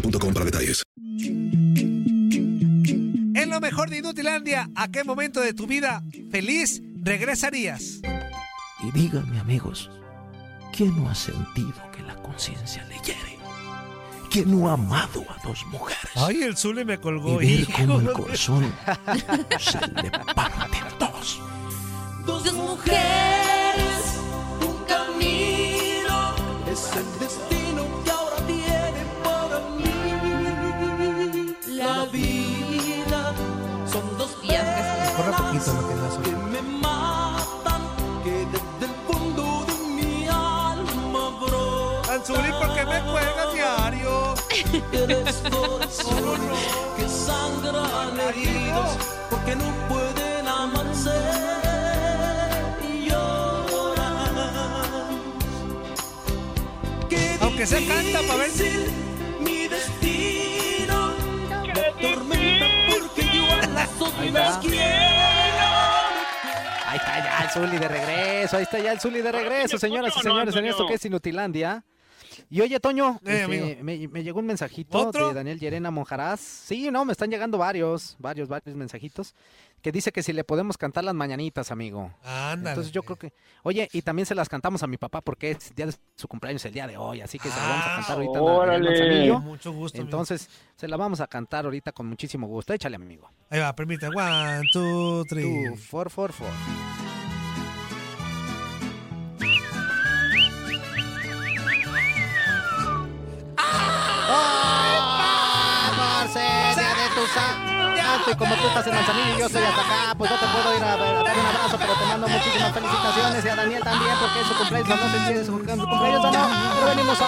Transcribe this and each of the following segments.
boostmobile.com para detalles. En lo mejor de Inutilandia, ¿a qué momento de tu vida feliz regresarías? Y díganme, amigos, ¿quién no ha sentido que la conciencia le hiere? ¿Quién no ha amado a dos mujeres? Ay, el Zule me y colgó. ver hijo cómo el corazón se le parte en dos. Dos mujeres, un camino, es el Que sangran heridos porque no pueden amarse y. Qué Aunque sea canta para ver si... mi destino me tormenta porque yo a las otras quiero. Ahí está ya el Zuli de regreso, ahí está ya el Zuli de regreso, señoras y señores, en esto que es Inutilandia. Y oye, Toño, Eh, este, me, me llegó un mensajito ¿Otro? de Daniel Llerena Monjaraz. Sí, no, me están llegando varios, varios, varios mensajitos. Que dice que si le podemos cantar las mañanitas, amigo. Ándale. Entonces yo creo que... Oye, y también se las cantamos a mi papá porque es día de su cumpleaños el día de hoy, así que se la vamos a cantar ahorita en en el órale. Manzanillo. Mucho gusto, amigo. Entonces, se la vamos a cantar ahorita con muchísimo gusto. Échale, amigo. Ahí va, permítame. One, two, three. Two, four, four, four. Y como tú estás en Manzanillo y yo estoy hasta acá, pues no te puedo ir a, ver- a dar un abrazo, pero te mando muchísimas felicitaciones y a Daniel también, porque es su cumpleaños, no sé si es su cumpleaños o no, pero venimos a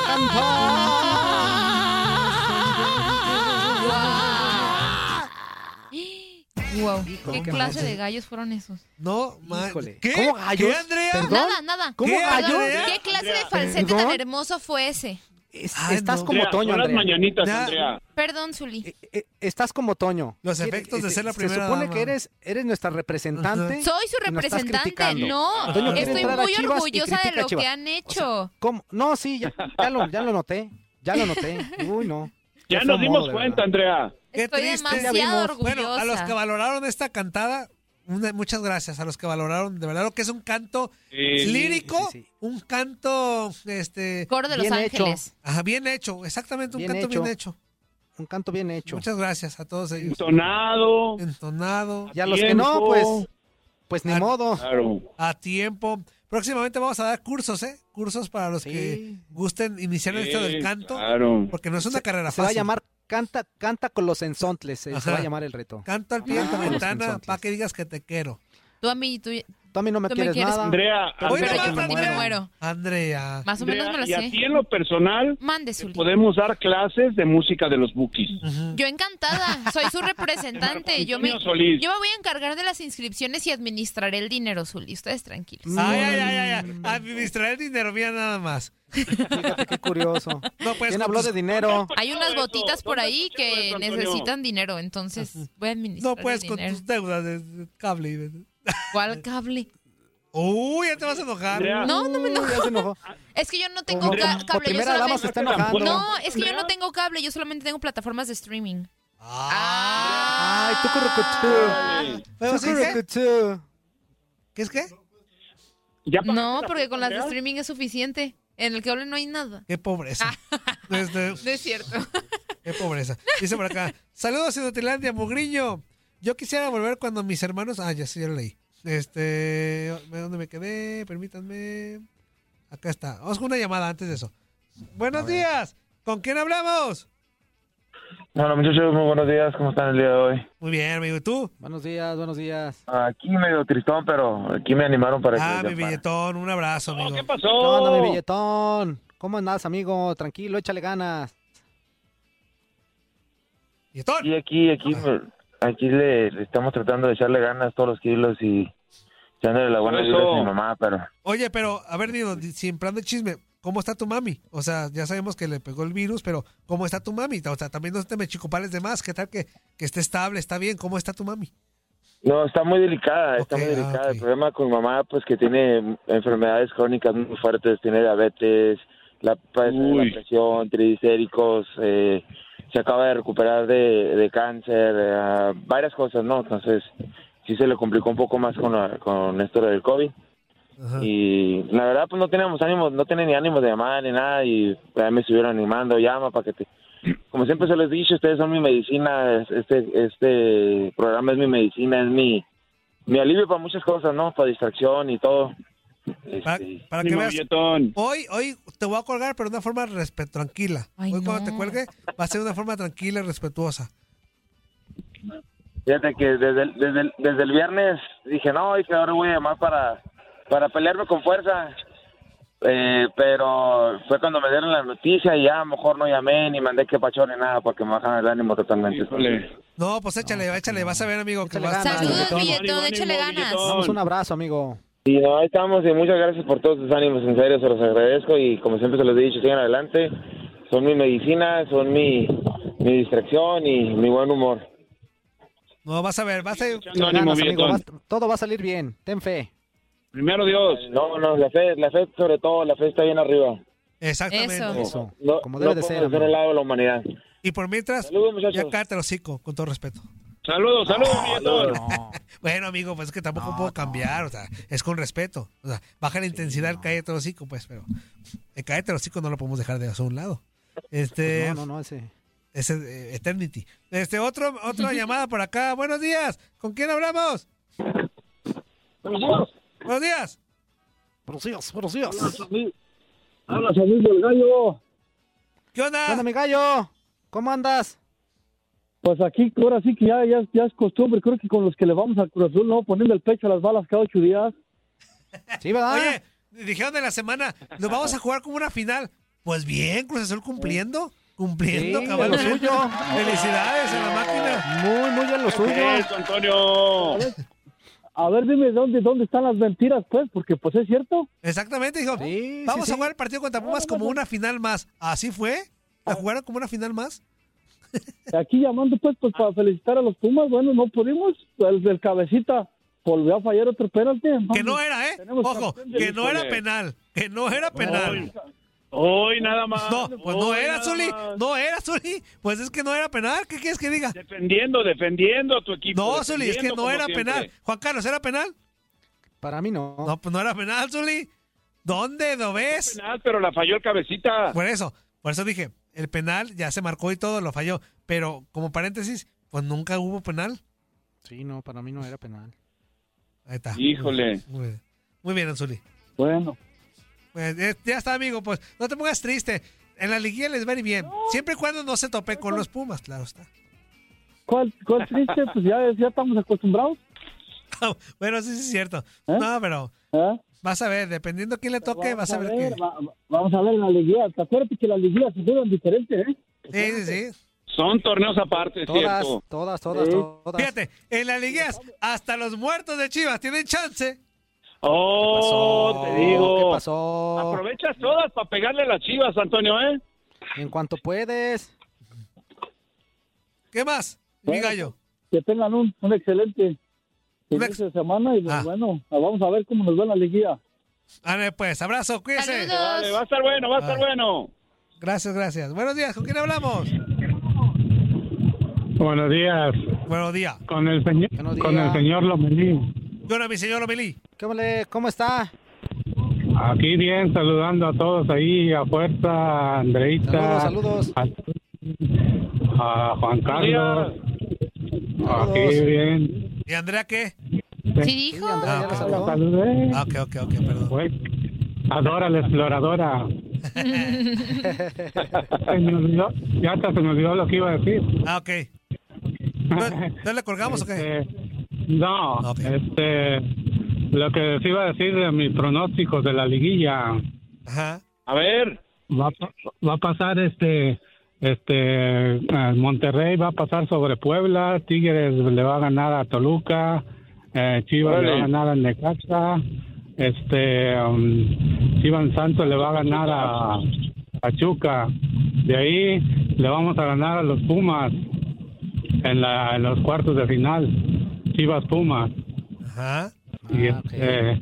Wow, Híjole, ¿qué qué clase de gallos fueron esos? No, ma- Híjole. ¿Qué? ¿Cómo gallos? ¿Qué, Andrea? ¿Perdón? Nada, nada. ¿Cómo ¿Qué, gallos? ¿Qué clase de falsete tan hermoso fue ese? Es- Ay, estás no. como Andrea, Toño, Andrea. mañanitas, Ya. Andrea. Perdón, Zuli. Eh, eh, estás como Toño. Los efectos de eh, ser la Se primera supone dama. que eres, eres nuestra representante. Soy su y nos estás representante. criticando. No, Toño quiere estoy entrar a muy Chivas y orgullosa de a lo Chivas. que han hecho. ¿Cómo? No, sí, ya, ya lo, ya lo noté. Ya lo noté. Uy, no. Ya nos dimos de cuenta, verdad. Andrea. Qué Estoy triste. Demasiado orgullosa. Bueno, a los que valoraron esta cantada, una- muchas gracias a los que valoraron de verdad lo que es un canto Sí. lírico, sí, sí. un canto este Coro de Los Bien hecho. Ángeles. ajá, bien hecho, exactamente un Bien canto hecho. bien hecho. Un canto bien hecho. Muchas gracias a todos ellos. Entonado. Entonado, Y a los que no, pues, pues ni Ah, modo. Claro. a tiempo. próximamente vamos a dar cursos, ¿eh? Cursos para los que gusten iniciar esto del canto. claro. Porque no es una carrera Se va a fácil. llamar Canta, canta con los ensontles, eh, se va a llamar el reto. Canto al pie de tu Ah, los ventana ensontles. para que digas que te quiero. Tú a mí, tú, Tú a mí no me tú me quieres, quieres. nada. Andrea, Pero Oye, yo Andrea, me muero. muero. Andrea. Más o menos me Andrea, lo y a sé. ti en lo personal Mande, podemos dar clases de música de los bookies. Yo encantada, soy su representante. Yo me, Solís. yo me voy a encargar de las inscripciones y administraré el dinero, Zuli. Ustedes tranquilos. Ay, ay, ay, ay, ay. Administrar el dinero, mira nada más. Fíjate qué curioso. No, pues, ¿Quién habló tus- de dinero? Hay unas botitas por ¿Dónde ahí que eso, necesitan dinero, entonces voy a administrar No puedes el con tus deudas de, cable. ¿Cuál cable? Uy, ya te vas a enojar. No, no me ya enojo. se enojó. Es que yo no tengo ca- cable. Yo primera dama solamente... se está enojando. No, es que yo no tengo cable, yo solamente tengo plataformas de streaming. Ay, tú ¿qué? currucuchú. ¿Qué es qué? ¿Ya pagaste No, porque con las de streaming es suficiente. En el cable no hay nada. Qué pobreza. Este, No es cierto. qué pobreza. Dice por acá. Saludos en Utilandia, Mugriño. Yo quisiera volver cuando mis hermanos. Ah, ya sí, ya lo leí. Este. ¿Dónde me quedé? Permítanme. Acá está. Vamos con una llamada antes de eso. Buenos días. ¿Con quién hablamos? Bueno, muchachos, muy buenos días. ¿Cómo están el día de hoy? Muy bien, amigo. ¿Y tú? Buenos días, buenos días. Aquí medio tristón, pero aquí me animaron para Ah, que... mi billetón. Un abrazo, amigo. ¿Qué pasó? ¿Qué onda, mi billetón? ¿Cómo andás, amigo? Tranquilo, échale ganas. Billetón. Y aquí, aquí, aquí le, le estamos tratando de echarle ganas todos los kilos y echándole la buena vida a mi mamá, pero... Oye, pero, a ver, Nino, plan de chisme, ¿cómo está tu mami? O sea, ya sabemos que le pegó el virus, pero ¿cómo está tu mami? O sea, también no te me chicopales de más. ¿Qué tal que, que esté estable, está bien? ¿Cómo está tu mami? No, está muy delicada, está muy ah, delicada. El problema con mamá, pues que tiene enfermedades crónicas muy fuertes, tiene diabetes, la, pues, la Uy. presión, triglicéricos, eh, se acaba de recuperar de, de cáncer, eh, varias cosas, ¿no? Entonces, sí se le complicó un poco más con, la- con esto del COVID. Ajá. Y la verdad, pues no teníamos ánimos, no tenía ni ánimos de llamar ni nada, y ya me estuvieron animando, llama para que te... Como siempre se les he dicho, ustedes son mi medicina, este este programa es mi medicina, es mi, mi alivio para muchas cosas, ¿no? Para distracción y todo. Para, Este, para que Primo veas, hoy, hoy te voy a colgar, pero de una forma respe- tranquila. Ay, hoy cuando te cuelgue, va a ser de una forma tranquila y respetuosa. Fíjate que desde el, desde, el, desde el viernes dije, no, dije, ahora voy a llamar para, para pelearme con fuerza. Eh, pero fue cuando me dieron la noticia y ya a lo mejor no llamé ni mandé que pachón ni nada porque me bajan el ánimo totalmente. Híjole. No, pues échale, échale, vas a ver, amigo, que vas ganas, Saludos, billetón. échale ganas. Damos un abrazo, amigo. Y no, ahí estamos y muchas gracias por todos sus ánimos, en serio, se los agradezco y como siempre se los he dicho, sigan adelante, son mi medicina, son mi, mi distracción y mi buen humor. No, vas a ver, vas a ganas, amigo. vas- todo va a salir bien. Ten fe. Primero Dios. No, no, la fe, la fe sobre todo, la fe está bien arriba. Exactamente. Eso. Eso. No, Como debe no de ser, un amigo. lado de la humanidad. Y por mientras, Saludos, muchachos. ya cállate el hocico, con todo respeto. Saludos, saludos. No. Bueno, amigo, pues es que tampoco No, puedo no. cambiar, o sea, es con respeto. O sea, baja la intensidad, cállate el hocico, pues, pero el cállate el hocico no lo podemos dejar de hacer a un lado. Este, Pues No, no, no, ese. ese eh, Eternity. Este, otro, otra llamada por acá. Buenos días. ¿Con quién hablamos? Buenos días. Buenos días, buenos días. Habla su amigo el gallo. ¿Qué onda? ¿Qué onda, mi gallo? ¿Cómo andas? Pues aquí, ahora sí que ya, ya, ya es costumbre, creo que con los que le vamos al Cruz Azul, ¿no? Poniendo el pecho a las balas cada ocho días. Sí, ¿verdad? Oye, dijeron de la semana, nos vamos a jugar como una final. Pues bien, Cruz Azul cumpliendo, cumpliendo, Sí, cabrón. lo suyo. Felicidades en la máquina. Muy, muy bien lo suyo. Eso, Antonio. A ver, dime dónde, dónde están las mentiras, pues, porque pues es cierto. Exactamente, dijo. Sí, Vamos sí, a sí. jugar el partido contra Pumas como una final más. ¿Así fue? ¿La jugaron como una final más? Aquí llamando, pues, pues para felicitar a los Pumas, bueno, no pudimos. El del cabecita volvió a fallar otro penalti. Que no era, ¿eh? Tenemos Ojo, que no era penal. Que no era penal. Hoy nada más. No, pues no era, Zuli. No era, Zuli. Pues es que no era penal. ¿Qué quieres que diga? Defendiendo, defendiendo a tu equipo. No, Zuli, es que no era siempre. penal. Juan Carlos, ¿era penal? Para mí no. No, pues no era penal, Zuli. ¿Dónde lo ves? Penal, pero la falló el cabecita. Por eso, por eso dije, el penal ya se marcó y todo, lo falló. Pero como paréntesis, pues nunca hubo penal. Sí, no, para mí no era penal. Ahí está. Híjole. Muy bien, muy bien Anzuli. Bueno. Pues, eh, ya está, amigo, pues no te pongas triste. En la liguilla les va a ir bien. Siempre y cuando no se tope con los Pumas, claro está. ¿Cuál, cuál triste? Pues ya, ya estamos acostumbrados. bueno, sí, sí es cierto. ¿Eh? No, pero ¿Eh? vas a ver, dependiendo quién le toque, vas a ver, qué. va- vamos a ver la liguilla. Acuérdate que las liguillas se juegan diferentes, ¿eh? Sí, sí, sí. Son torneos aparte, Todas, ¿cierto? todas, todas, Sí. todas. Fíjate, en las liguillas, hasta los muertos de Chivas tienen chance. Oh, te digo. ¿Qué pasó? Aprovechas todas para pegarle las chivas, Antonio, ¿eh? En cuanto puedes. ¿Qué más, mi gallo? Que tengan un, un excelente inicio de semana y pues, Ah. bueno, vamos a ver cómo nos va la liguilla. Ándale, pues, abrazo, cuídese. Dale, va a estar bueno, va a estar bueno. Gracias, gracias. Buenos días, ¿con quién hablamos? Buenos días. Buenos días. Con el señor, Buenos con el señor Lomelí. Yo mi señor Lomelí. ¿Cómo, le, ¿Cómo está? Aquí bien, saludando a todos ahí, a Fuerza, a Andreita. Saludos, A, a Juan Carlos. Saludos. Aquí bien. ¿Y Andrea qué? ¿Sí dijo? Ah, La ok. saludé. Ah, ok, ok, ok, perdón. Pues, Adora la exploradora. Se me olvidó- ya hasta se me olvidó lo que iba a decir. Ah, ok. ¿No, no le colgamos o qué? No, este, lo que les iba a decir de mis pronósticos de la liguilla. Ajá. A ver. Va, va a pasar este, este, eh, Monterrey va a pasar sobre Puebla, Tigres le va a ganar a Toluca, eh, Chivas le va a ganar a Necaxa, este, um, Chivas Santos le va a ganar a Pachuca. De ahí le vamos a ganar a los Pumas en, la, en los cuartos de final. Chivas Pumas. Ajá. Y este,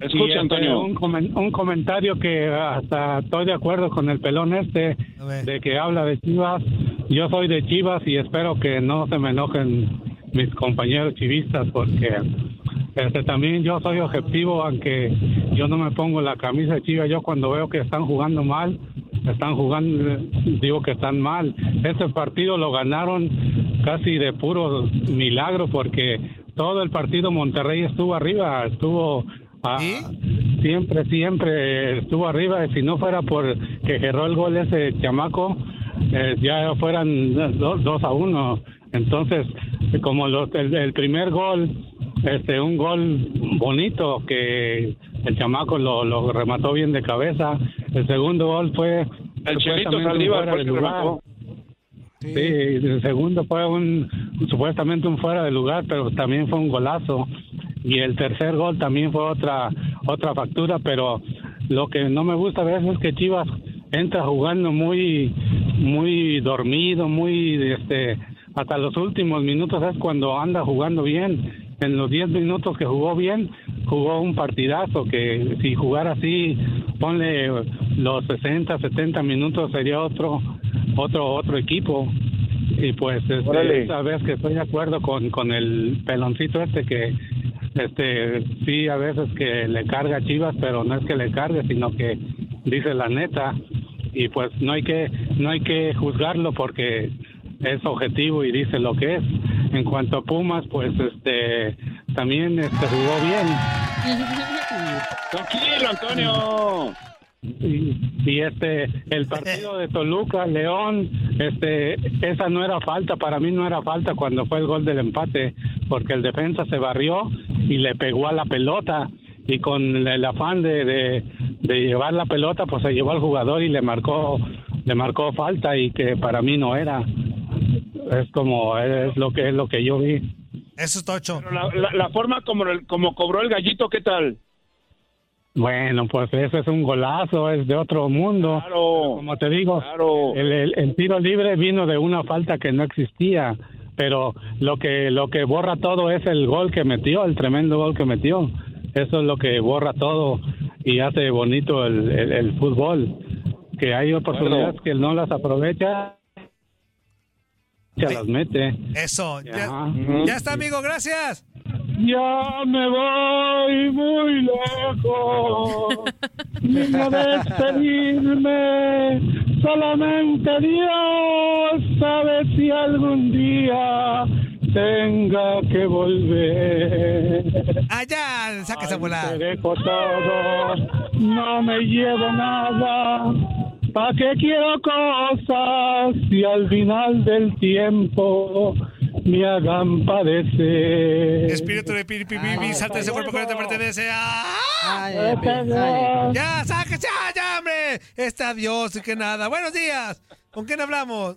Escucha, y, este, Antonio. Un, comen- un comentario que hasta estoy de acuerdo con el pelón este, de que habla de Chivas. Yo soy de Chivas y espero que no se me enojen mis compañeros chivistas porque este, también yo soy objetivo, aunque yo no me pongo la camisa de Chivas. Yo cuando veo que están jugando mal, están jugando, digo que están mal. Este partido lo ganaron casi de puro milagro porque todo el partido Monterrey estuvo arriba, estuvo ah, siempre, siempre estuvo arriba. Si no fuera por que cerró el gol ese chamaco, eh, ya fueran dos, dos a uno. Entonces, como los- el, el primer gol, este, un gol bonito que el chamaco lo, lo remató bien de cabeza. El segundo gol fue El Chelito Saldívar fuera fue el de que lugar. remató. Sí, el segundo fue un supuestamente un fuera de lugar, pero también fue un golazo. Y el tercer gol también fue otra otra factura, pero lo que no me gusta a veces es que Chivas entra jugando muy muy dormido, muy este hasta los últimos minutos es cuando anda jugando bien. En los 10 minutos que jugó bien, jugó un partidazo que si jugara así, ponle los 60, 70 minutos sería otro otro otro equipo. Y pues este, esta vez que estoy de acuerdo con, con el peloncito este que este sí a veces que le carga a Chivas pero no es que le cargue sino que dice la neta. Y pues no hay que no hay que juzgarlo porque es objetivo y dice lo que es. En cuanto a Pumas pues este también este jugó bien. Tranquilo, Antonio. Y, este el partido de Toluca León este esa no era falta para mí no era falta cuando fue el gol del empate porque el defensa se barrió y le pegó a la pelota y con el, el afán de, de, de llevar la pelota pues se llevó al jugador y le marcó le marcó falta y que para mí no era es como es lo que es lo que yo vi Eso es tocho. Pero la, la- la forma como, el- como cobró el gallito, ¿qué tal? Bueno, pues eso es un golazo, es de otro mundo. Claro. Como te digo, el, el- el tiro libre vino de una falta que no existía, pero lo que lo que borra todo es el gol que metió, el tremendo gol que metió. Eso es lo que borra todo y hace bonito el, el- el fútbol. Que hay oportunidades que no las aprovecha, se las mete. Eso. Ya, ya está, amigo, gracias. Ya me voy muy lejos. Vine a despedirme. Solamente Dios sabe si algún día tenga que volver. Allá, sáquese a volar. Te dejo todo, no me llevo nada. ¿Pa' qué quiero cosas si al final del tiempo me hagan padecer? Espíritu de Piripipi, salte ese cuerpo que no te pertenece. ¡Ah! Ay, ay, ay, ay. Ya, sáquese, ya, ya, hombre. Este adiós y que nada. Buenos días. ¿Con quién hablamos?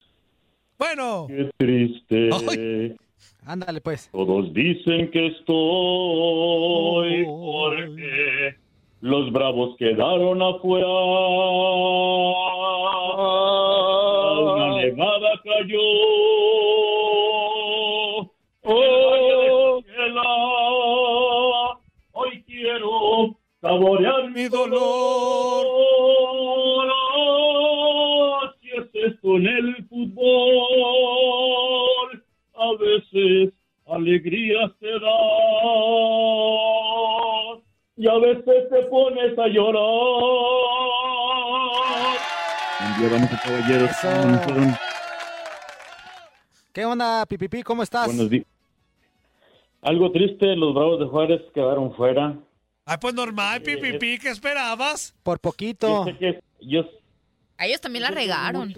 Bueno. Qué triste. Ándale, pues. Todos dicen que estoy porque los bravos quedaron afuera. Una nevada cayó. Oh, hoy quiero saborear mi dolor. Si es esto en el fútbol, a veces alegrías te da y a veces te pones a llorar. Buen día, damas y caballeros. ¿Qué onda, Pipipi? ¿Cómo estás? Buenos días. Algo triste, los Bravos de Juárez quedaron fuera. Ay, pues normal, Pipipi, ¿qué esperabas? Por Yo poquito. sé que yo A ellos también la regaron.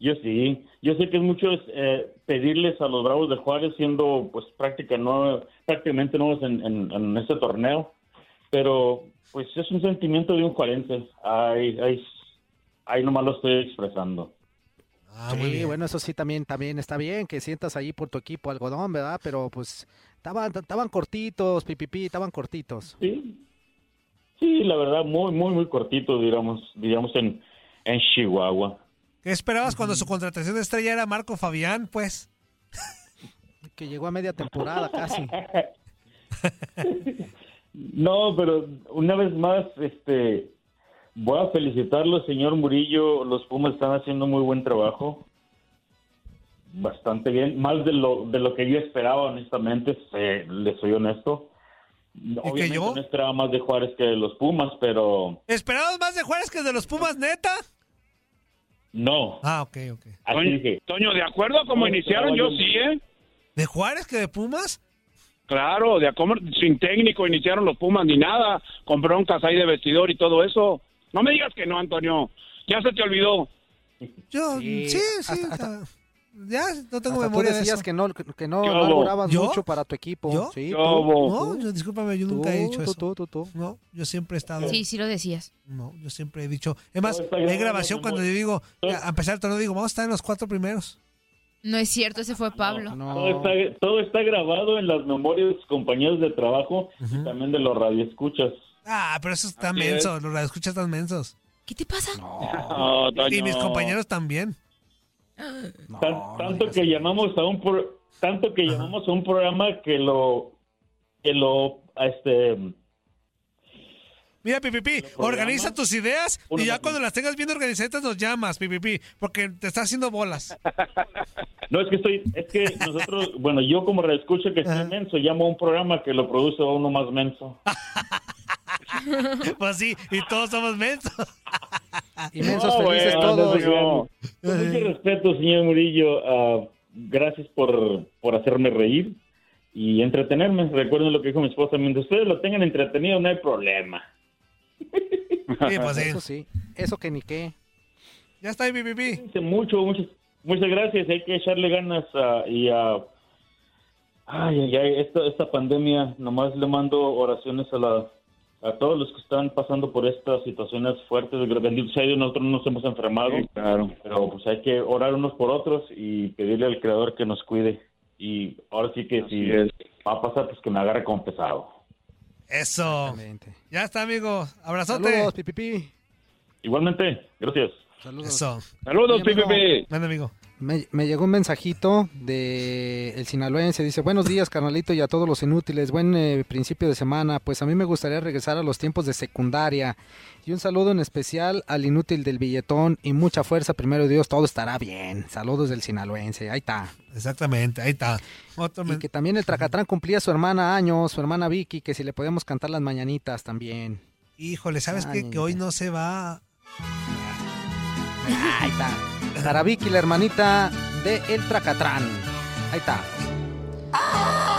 Yo sí, yo sé que es mucho eh, pedirles a los Bravos de Juárez siendo pues práctica no, prácticamente nuevos en, en, en este torneo, pero pues es un sentimiento de un juarense, ahí, ahí, ahí nomás lo estoy expresando. sí, bueno, eso sí también, también está bien que sientas ahí por tu equipo algodón, ¿verdad? Pero pues estaban, estaban cortitos, Pipipi, estaban cortitos. Sí, sí, la verdad, muy, muy, muy cortito, digamos, digamos en, en Chihuahua. ¿Qué esperabas cuando su contratación de estrella era Marco Fabián, pues? Que llegó a media temporada casi. No, pero una vez más, este, voy a felicitarlo, señor Murillo. Los Pumas están haciendo muy buen trabajo. Bastante bien, más de lo, de lo que yo esperaba, honestamente, eh, les soy honesto. Obviamente yo? no esperaba más de Juárez que de los Pumas, pero ¿Esperabas más de Juárez que de los Pumas, neta? no. Ah, ok, ok. Así Toño, dije. Toño, de acuerdo a como No, iniciaron, yo yo- sí, ¿eh? ¿De Juárez que de Pumas? Claro, de acuerdo, sin técnico iniciaron los Pumas ni nada, con broncas ahí de vestidor y todo eso. No me digas que no, Antonio. Ya se te olvidó. Yo, Sí, sí, sí. hasta- ya no tengo Hasta tú memoria de decías eso. que no, que no, ¿Yo? mucho para tu equipo. ¿Yo? Sí, ¿Qué tú. No, yo, discúlpame, yo nunca he Tú, dicho tú, eso. tú, tú, tú. No, yo siempre he estado... Sí, sí lo decías. No, yo siempre he dicho... Es más, hay grabación cuando yo digo, a pesar de todo, digo, vamos a estar en los cuatro primeros. No es cierto, ese fue Pablo. No. Todo está, todo está grabado en las memorias de sus compañeros de trabajo y también de los radioescuchas. Ah, pero eso está Así menso, los escuchas tan mensos. ¿Qué te pasa? No. Y mis compañeros también. No, Tan- no tanto que llamamos a un pro- tanto que llamamos a un programa que lo que lo este Mira, Pipipi, organiza tus ideas y ya cuando las tengas bien organizadas nos llamas, Pipipi, porque te está haciendo bolas. no es que estoy es que nosotros bueno yo como reescucho que estoy menso llamo a un programa que lo produce a uno más menso. Pues sí, y todos somos mensos. Inmensos No, felices bueno, todos. no. Con mucho respeto señor Murillo ah, gracias por por hacerme reír y entretenerme recuerden lo que dijo mi esposa mientras ustedes lo tengan entretenido no hay problema Sí, pues. Eso sí, eso que ni qué. Ya está. Cuídense mucho, muchas, muchas gracias. Hay que echarle ganas ah, y a. ay, ay, ay, esta, esta pandemia, nomás le mando oraciones a la a todos los que están pasando por estas situaciones fuertes. Bendito sea Dios, nosotros no nos hemos enfermado. claro. Pero pues hay que orar unos por otros y pedirle al Creador que nos cuide. Y ahora sí que si es. va a pasar, pues que me agarre como pesado. Eso. Ya está, amigo. Abrazote. Saludos, Pipipi. Igualmente, gracias. Saludos. Eso. Saludos. Pipipi. Ven, amigo. Me, me llegó un mensajito de el sinaloense, dice, buenos días carnalito y a todos los inútiles, buen eh, principio de semana, pues a mí me gustaría regresar a los tiempos de secundaria y un saludo en especial al inútil del billetón y mucha fuerza, primero Dios, todo estará bien, saludos del sinaloense, ahí está. Exactamente, ahí está. Otro Y que también el Tracatrán cumplía su hermana años, su hermana Vicky, que si le podemos cantar las mañanitas también. Híjole, ¿sabes qué? Que hoy no se va. Ahí está. Para Vicky, la hermanita de El Tracatrán. Ahí está.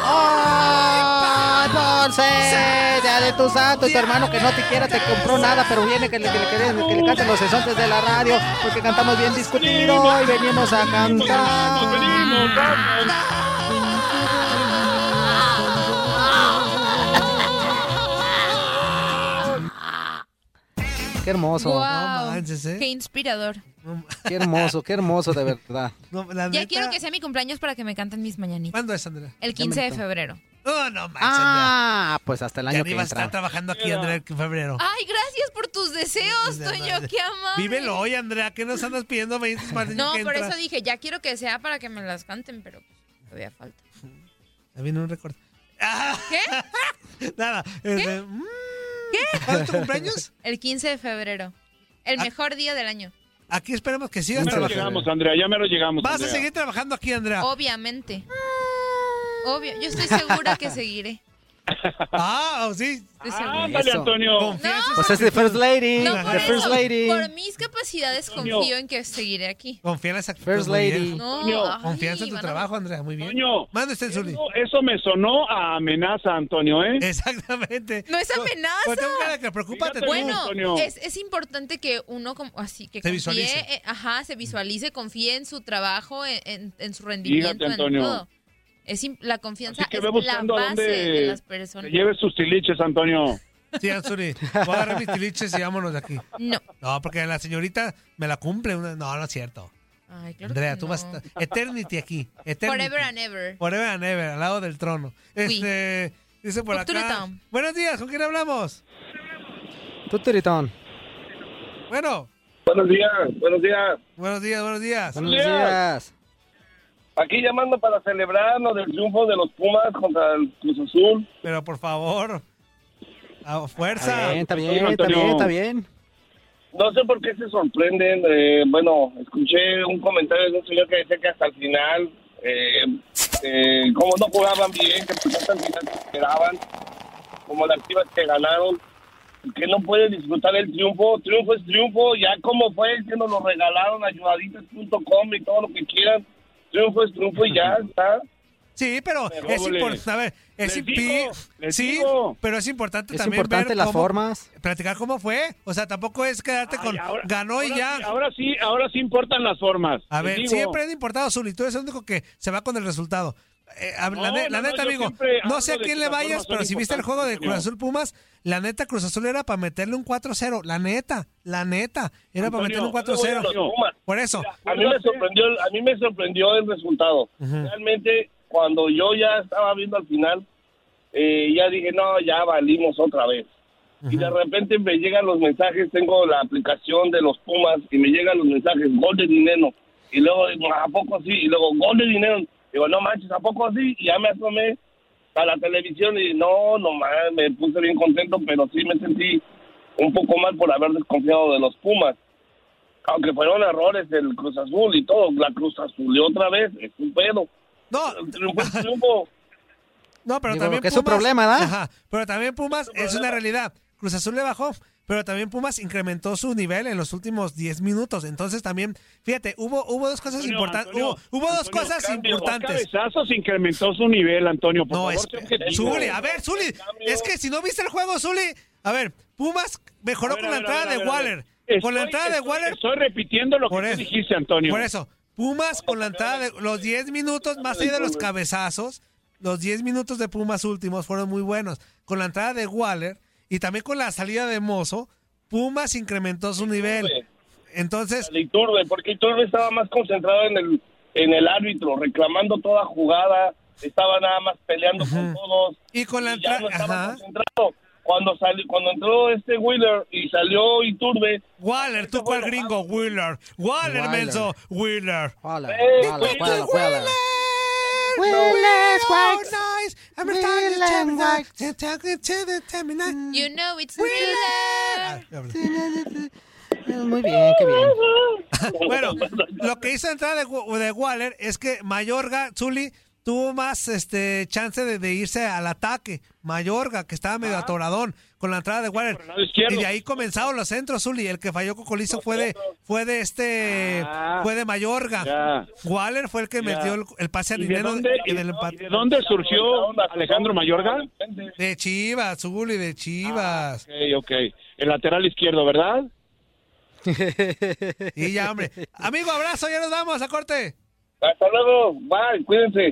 ¡Ay, Ponce! Ya de tu santo y tu hermano que no te quiera te compró nada, pero viene que le, que le, que le- que le canten los sesontes de la radio, porque cantamos bien discutido y venimos a cantar. Qué hermoso. Wow. ¿Eh? Qué inspirador. Qué hermoso, qué hermoso de verdad. No, la Ya neta- quiero que sea mi cumpleaños para que me canten mis mañanitas. ¿Cuándo es, Andrea? El Ya 15 de me- febrero. No, no manches, Ah, pues hasta el año Ya que ni vas a estar trabajando aquí, Andrea, en febrero. Ay, gracias por tus deseos, Toño. Qué amable. Vívelo hoy, Andrea. ¿Qué nos andas pidiendo mañanitas para el año No, que por entra? eso dije, ya quiero que sea para que me las canten, pero pues, todavía falta. Ya viene un récord. ¿Qué? Nada. este, mm, ¿Cuándo es tu cumpleaños? El 15 de febrero. El mejor día del año. Aquí esperemos que Ya sigas me lo trabajando. llegamos, Andrea, ya me lo llegamos. Vas a seguir trabajando aquí, Andrea. Obviamente. Obvio. Yo estoy segura que seguiré. Ah, sí. Ándale, Antonio. Confianza Pues es the First Lady. No, por the First eso, Lady. por mis capacidades confío en que seguiré aquí. Confía en esa actitud, First muy lady. No, Antonio, ay, Confianza en tu van a- trabajo, Andrea. Muy bien. Mande usted, Zuli. eso, eso me sonó a amenaza, Antonio, ¿eh? Exactamente. No es amenaza. Pues tengo cara que preocúpate tú. Bueno, Antonio. es, es importante que uno como así que Se confíe, visualice. eh, ajá, se visualice, confíe en su trabajo, en, en- en su rendimiento, Fíjate, Antonio. en todo. Es la confianza Así que es la base de las te personas. lleves tus tiliches, Antonio. Sí, Anzuli. Voy a agarrar mis tiliches y vámonos de aquí. No. No, porque la señorita me la cumple. No, no es cierto. Ay, claro Andrea, que tú no. vas a. Eternity aquí. Eternity. Forever and ever. Forever and ever, al lado del trono. Este, dice por acá. Tuturitón. Buenos días, ¿con quién hablamos? Tú, Tiritón. Bueno, Buenos días, buenos días. buenos días, buenos días. Buenos días. Aquí llamando para celebrar lo del triunfo de los Pumas contra el Cruz Azul. Pero por favor, a Está fuerza. bien, está bien, está bien, está bien. No sé por qué se sorprenden. eh, bueno, escuché un comentario de un señor que decía que hasta el final, eh, eh, como no jugaban bien, que pues hasta el final se esperaban, como las chivas que ganaron, que no pueden disfrutar el triunfo. Triunfo es triunfo, ya como fue, que nos lo regalaron, ayudaditas.com y todo lo que quieran. Triunfo es triunfo y ya está. Sí, pero es importante, es digo, sí, digo. pero es importante Es también importante ver las cómo- formas. platicar cómo fue, o sea, tampoco es quedarte con ganó y ya. sí, ahora sí, ahora sí importan las formas. A ver, digo. siempre han importado Zuli, tú eres el único que se va con el resultado. Eh, la, No, la no, neta, amigo, no sé a quién le vayas, pero si viste el juego de Cruz Azul Pumas, la neta, Cruz Azul era para meterle un 4-0, la neta, la neta, era para meterle un 4-0. Por eso. A mí me sorprendió, a mí me sorprendió el resultado. Realmente, cuando yo ya estaba viendo al final, eh, ya dije, no, ya valimos otra vez. Y de repente me llegan los mensajes, tengo la aplicación de los Pumas y me llegan los mensajes, gol de dinero. Y luego digo, ¿a poco sí? Y luego, gol de dinero. Digo, no manches, ¿a poco sí? Y ya me asomé a la televisión y no, no más, me puse bien contento, pero sí me sentí un poco mal por haber desconfiado de los Pumas aunque fueron errores del Cruz Azul y todo, la Cruz Azul otra vez, es un pedo. No, el triunfo es triunfo. No, pero Digo, también que es su Pumas- problema, ¿da? Ajá, pero también Pumas es una realidad. Cruz Azul le bajó, pero también Pumas incrementó su nivel en los últimos 10 minutos. Entonces también, fíjate, hubo hubo dos cosas importantes. Hubo, dos cosas cambio. importantes. cabezazos incrementó su nivel, Antonio. Por No, favor, es. Zuli, a ver, Zuli, es que si no viste el juego, Zuli, a ver, Pumas mejoró ver, con la ver, entrada ver, de Waller. con la Estoy- entrada de Waller. Estoy repitiendo lo que tú dijiste, Antonio. Por eso, Pumas con la entrada de los 10 minutos, más allá de los cabezazos, los 10 minutos de Pumas últimos fueron muy buenos. Con la entrada de Waller y también con la salida de Mozo, Pumas incrementó su nivel. Entonces, De Iturbe, porque Iturbe estaba más concentrado en el, en el árbitro, reclamando toda jugada, estaba nada más peleando con todos. Y con la ya entrada, no estaba ajá. concentrado. cuando salió, cuando entró este Wheeler y salió Iturbe. Waller, tú cuál gringo, Wheeler. Waller, Waller. menso, Wheeler. Waller, Waller, Waller, Waller. Wheeler. I'm Wheeler, You know it's Wheeler. Muy bien, qué bien. bueno, lo que hizo la entrada de, Wa- de Waller es que Mayorga, Zuli, tuvo más este chance de, de irse al ataque. Mayorga, que estaba medio atoradón con la entrada de Waller. Y de ahí comenzaron los centros, Zuli. El que falló Cocolizo fue de, fue de este, Ah, fue de Mayorga. ya. Waller fue el que Ya. metió el, el pase a ¿Y de dinero dónde, en el empate. de dónde surgió Alejandro Mayorga? De Chivas, Zuli, de Chivas. Ok, ok. El lateral izquierdo, ¿verdad? Y ya, hombre. Amigo, abrazo, ya nos vamos a corte. Hasta luego, bye, cuídense.